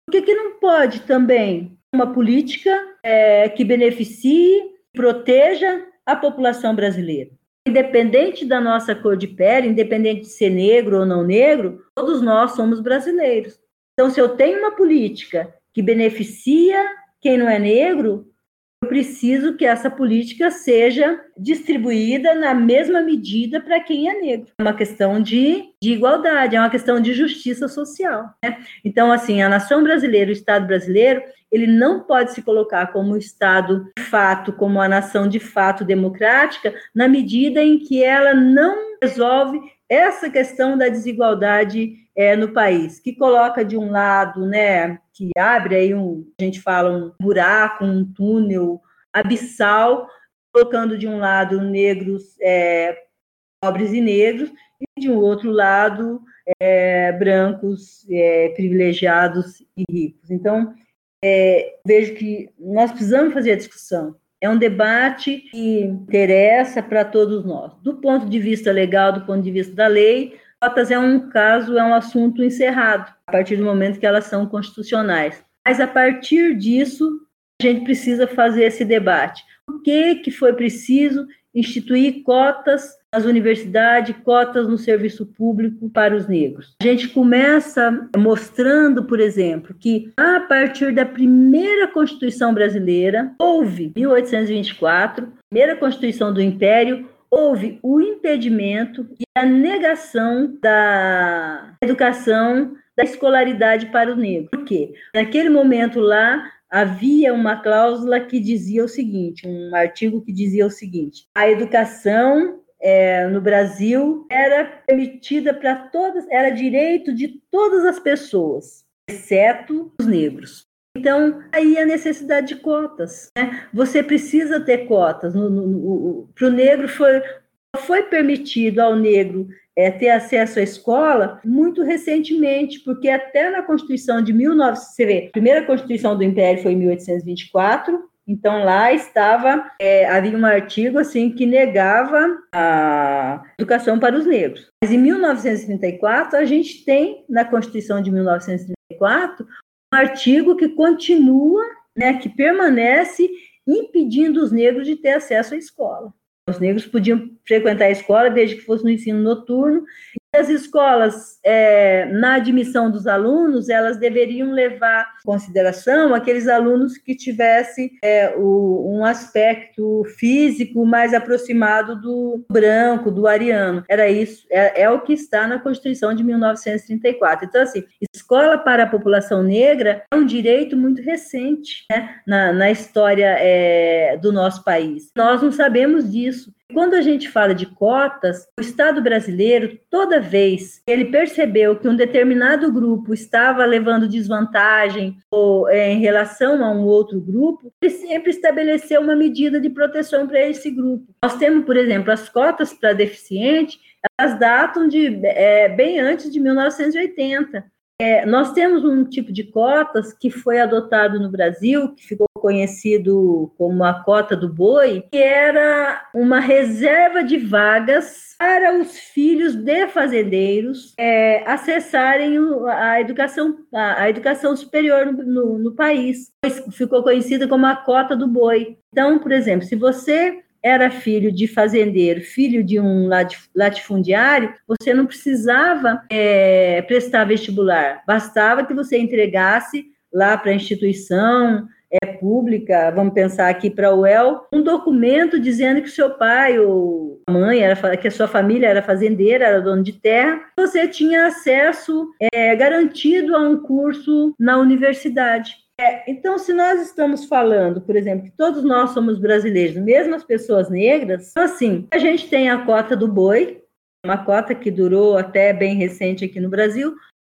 por que, que não pode também uma política é, que beneficie, proteja a população brasileira? Independente da nossa cor de pele, independente de ser negro ou não negro, todos nós somos brasileiros. Então, se eu tenho uma política que beneficia quem não é negro, eu preciso que essa política seja distribuída na mesma medida para quem é negro. É uma questão de, de igualdade, é uma questão de justiça social. Né? Então, assim, a nação brasileira, o Estado brasileiro, ele não pode se colocar como Estado de fato, como a nação de fato democrática, na medida em que ela não resolve essa questão da desigualdade é, no país, que coloca de um lado, né, que abre aí um, a gente fala um buraco, um túnel abissal, colocando de um lado negros, é, pobres e negros, e de um outro lado é, brancos, é, privilegiados e ricos. Então, é, vejo que nós precisamos fazer a discussão. É um debate que interessa para todos nós. Do ponto de vista legal, do ponto de vista da lei, cotas é um caso, é um assunto encerrado, a partir do momento que elas são constitucionais. Mas a partir disso, a gente precisa fazer esse debate. O que, que foi preciso instituir cotas nas universidades, cotas no serviço público para os negros. A gente começa mostrando, por exemplo, que a partir da primeira Constituição brasileira, houve, 1824, primeira Constituição do Império, houve o impedimento e a negação da educação, da escolaridade para o negro. Por quê? Naquele momento lá, havia uma cláusula que dizia o seguinte, um artigo que dizia o seguinte: a educação é, no Brasil era permitida para todas, era direito de todas as pessoas, exceto os negros. Então, aí a necessidade de cotas. Né? Você precisa ter cotas. Para o negro foi, foi permitido ao negro é, ter acesso à escola muito recentemente, porque até na Constituição de 1900, você vê, a primeira Constituição do Império foi em 1824, então lá estava, é, havia um artigo assim que negava a educação para os negros. Mas em 1934 a gente tem na Constituição de 1934 um artigo que continua, né, que permanece impedindo os negros de ter acesso à escola. Os negros podiam frequentar a escola desde que fosse no ensino noturno. As escolas, é, na admissão dos alunos, elas deveriam levar em consideração aqueles alunos que tivessem é, o, um aspecto físico mais aproximado do branco, do ariano. Era isso, é, é o que está na Constituição de 1934. Então, assim, escola para a população negra é um direito muito recente né, na, na história é, do nosso país. Nós não sabemos disso. Quando a gente fala de cotas, o Estado brasileiro, toda vez que ele percebeu que um determinado grupo estava levando desvantagem ou, é, em relação a um outro grupo, ele sempre estabeleceu uma medida de proteção para esse grupo. Nós temos, por exemplo, as cotas para deficiente, elas datam de é, bem antes de 1980. É, nós temos um tipo de cotas que foi adotado no Brasil, que ficou conhecido como a cota do boi, que era uma reserva de vagas para os filhos de fazendeiros é, acessarem a educação, a, educação superior no, no, no país. Ficou conhecida como a cota do boi. Então, por exemplo, se você era filho de fazendeiro, filho de um latifundiário, você não precisava é, prestar vestibular, bastava que você entregasse lá para a instituição é, pública, vamos pensar aqui para o UEL, um documento dizendo que seu pai ou a mãe, era, que a sua família era fazendeira, era dono de terra, você tinha acesso é, garantido a um curso na universidade. É, então, se nós estamos falando, por exemplo, que todos nós somos brasileiros, mesmo as pessoas negras, então, assim, a gente tem a cota do boi, uma cota que durou até bem recente aqui no Brasil.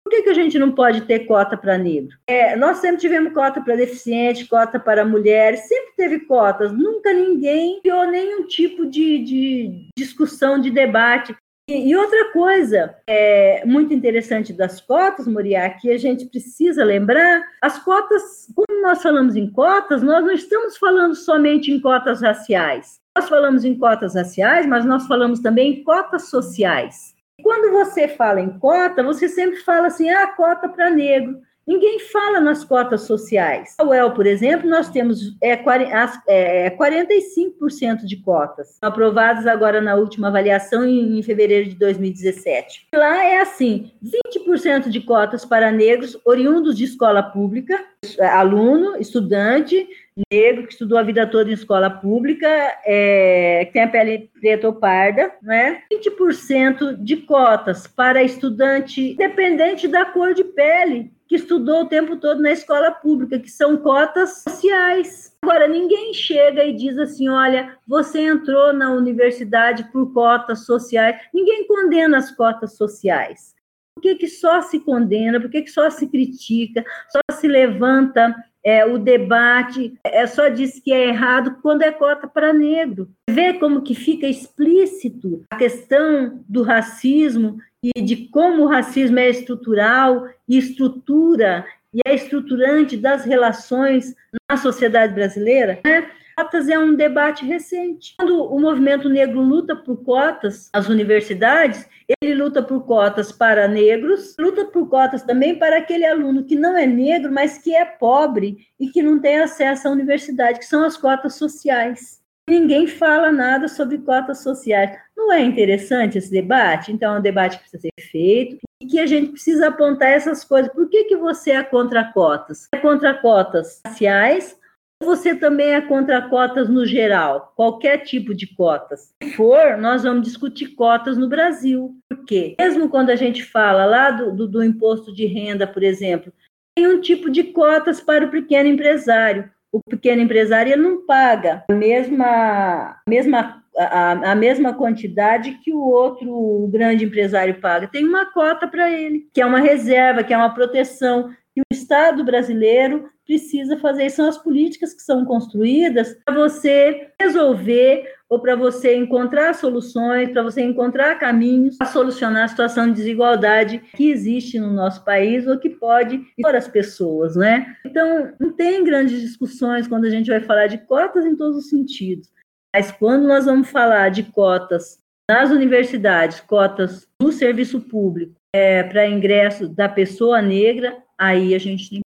Por que, que a gente não pode ter cota para negro? É, nós sempre tivemos cota para deficiente, cota para mulheres, sempre teve cotas, nunca ninguém criou nenhum tipo de, de discussão, de debate e, outra coisa é, muito interessante das cotas, Moriá, que a gente precisa lembrar, as cotas, quando nós falamos em cotas, nós não estamos falando somente em cotas raciais. Nós falamos em cotas raciais, mas nós falamos também em cotas sociais. Quando você fala em cota, você sempre fala assim, ah, cota para negro. Ninguém fala nas cotas sociais. A UEL, por exemplo, nós temos é, é, 45% de cotas, aprovadas agora na última avaliação em, fevereiro de 2017. Lá é assim: 20% de cotas para negros oriundos de escola pública, aluno, estudante, negro que estudou a vida toda em escola pública, é, que tem a pele preta ou parda, né? 20% de cotas para estudante independente da cor de pele que estudou o tempo todo na escola pública, que são cotas sociais. Agora, ninguém chega e diz assim: olha, você entrou na universidade por cotas sociais. Ninguém condena as cotas sociais. Por que, que só se condena? Por que, que só se critica? Só se levanta é, o debate? É só diz que é errado quando é cota para negro. Vê como que fica explícito a questão do racismo e de como o racismo é estrutural e estrutura e é estruturante das relações na sociedade brasileira, né? Cotas é um debate recente. Quando o movimento negro luta por cotas nas universidades, ele luta por cotas para negros, luta por cotas também para aquele aluno que não é negro, mas que é pobre e que não tem acesso à universidade, que são as cotas sociais. Ninguém fala nada sobre cotas sociais. Não é interessante esse debate? Então, é um debate que precisa ser feito e que a gente precisa apontar essas coisas. Por que, que você é contra cotas? É contra cotas raciais ou você também é contra cotas no geral? Qualquer tipo de cotas. Se for, nós vamos discutir cotas no Brasil. Por quê? Mesmo quando a gente fala lá do, do, do imposto de renda, por exemplo, tem um tipo de cotas para o pequeno empresário o pequeno empresário ele não paga a mesma, mesma, a, a mesma quantidade que o outro o grande empresário paga. Tem uma cota para ele, que é uma reserva, que é uma proteção, que o Estado brasileiro precisa fazer. São as políticas que são construídas para você resolver ou para você encontrar soluções, para você encontrar caminhos para solucionar a situação de desigualdade que existe no nosso país ou que pode for as pessoas, né? Então, não tem grandes discussões quando a gente vai falar de cotas em todos os sentidos. Mas quando nós vamos falar de cotas nas universidades, cotas no serviço público, é, para ingresso da pessoa negra, aí a gente tem.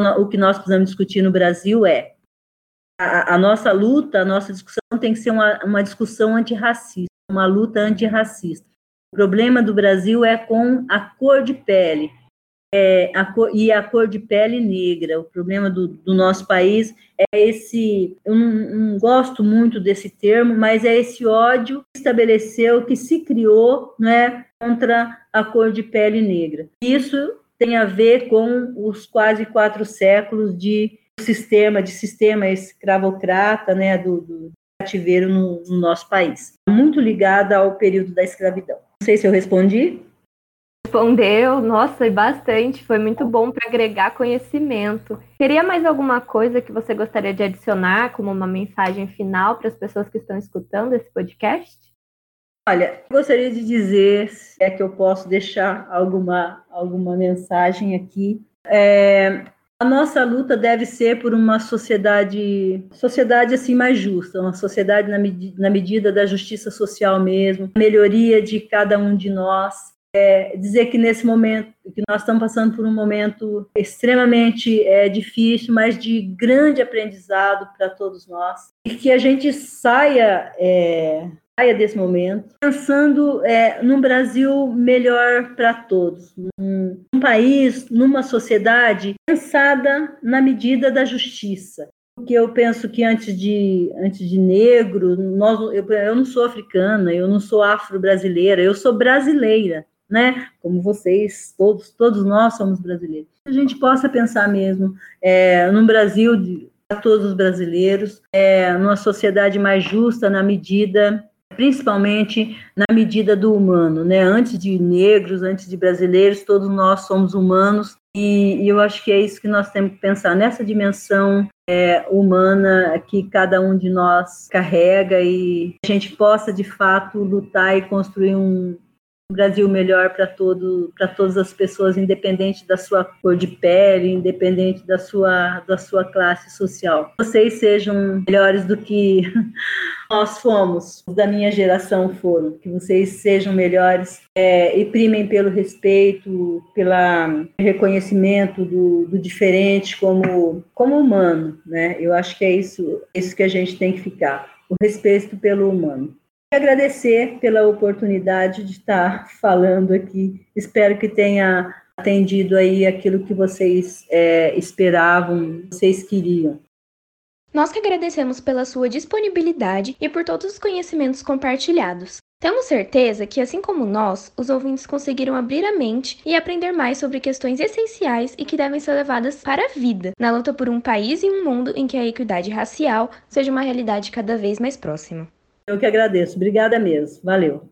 O que nós precisamos discutir no Brasil é a, a, nossa luta, a nossa discussão tem que ser uma, uma discussão antirracista, uma luta antirracista. O problema do Brasil é com a cor de pele, é, a cor, e a cor de pele negra. O problema do, do nosso país é esse. Eu não, não, gosto muito desse termo, mas é esse ódio que estabeleceu, que se criou né, contra a cor de pele negra. Isso tem a ver com os quase quatro séculos de sistema, de sistema escravocrata, né, do, do cativeiro no, no nosso país. Muito ligada ao período da escravidão. Não sei se eu respondi. Respondeu, nossa, e bastante. Foi muito bom para agregar conhecimento. Queria mais alguma coisa que você gostaria de adicionar como uma mensagem final para as pessoas que estão escutando esse podcast? Olha, gostaria de dizer, se é que eu posso deixar alguma, alguma mensagem aqui. É, a nossa luta deve ser por uma sociedade, sociedade assim mais justa, uma sociedade na, na medida da justiça social mesmo, melhoria de cada um de nós. É, dizer que nesse momento, que nós estamos passando por um momento extremamente é, difícil, mas de grande aprendizado para todos nós, e que a gente saia é, saia desse momento, pensando é, num Brasil melhor para todos, num, país, numa sociedade pensada na medida da justiça. Porque eu penso que antes de, antes de negro, nós, eu, eu não sou africana, eu não sou afro-brasileira, eu sou brasileira, né? Como vocês, todos, todos nós somos brasileiros. A gente possa pensar mesmo é, num Brasil para todos os brasileiros, é, numa sociedade mais justa na medida principalmente na medida do humano, né? Antes de negros, antes de brasileiros, todos nós somos humanos e, e eu acho que é isso que nós temos que pensar nessa dimensão é, humana que cada um de nós carrega e a gente possa de fato lutar e construir um, Brasil melhor para todo, para todas as pessoas, independente da sua cor de pele, independente da sua, da sua classe social. Vocês sejam melhores do que nós fomos, da minha geração foram, que vocês sejam melhores é, e primem pelo respeito, pelo reconhecimento do, do, diferente como, como humano, né? Eu acho que é isso, isso que a gente tem que ficar, o respeito pelo humano agradecer pela oportunidade de estar falando aqui. Espero que tenha atendido aí aquilo que vocês é, esperavam, vocês queriam. Nós que agradecemos pela sua disponibilidade e por todos os conhecimentos compartilhados. Temos certeza que, assim como nós, os ouvintes conseguiram abrir a mente e aprender mais sobre questões essenciais e que devem ser levadas para a vida, na luta por um país e um mundo em que a equidade racial seja uma realidade cada vez mais próxima. Eu que agradeço. Obrigada mesmo. Valeu.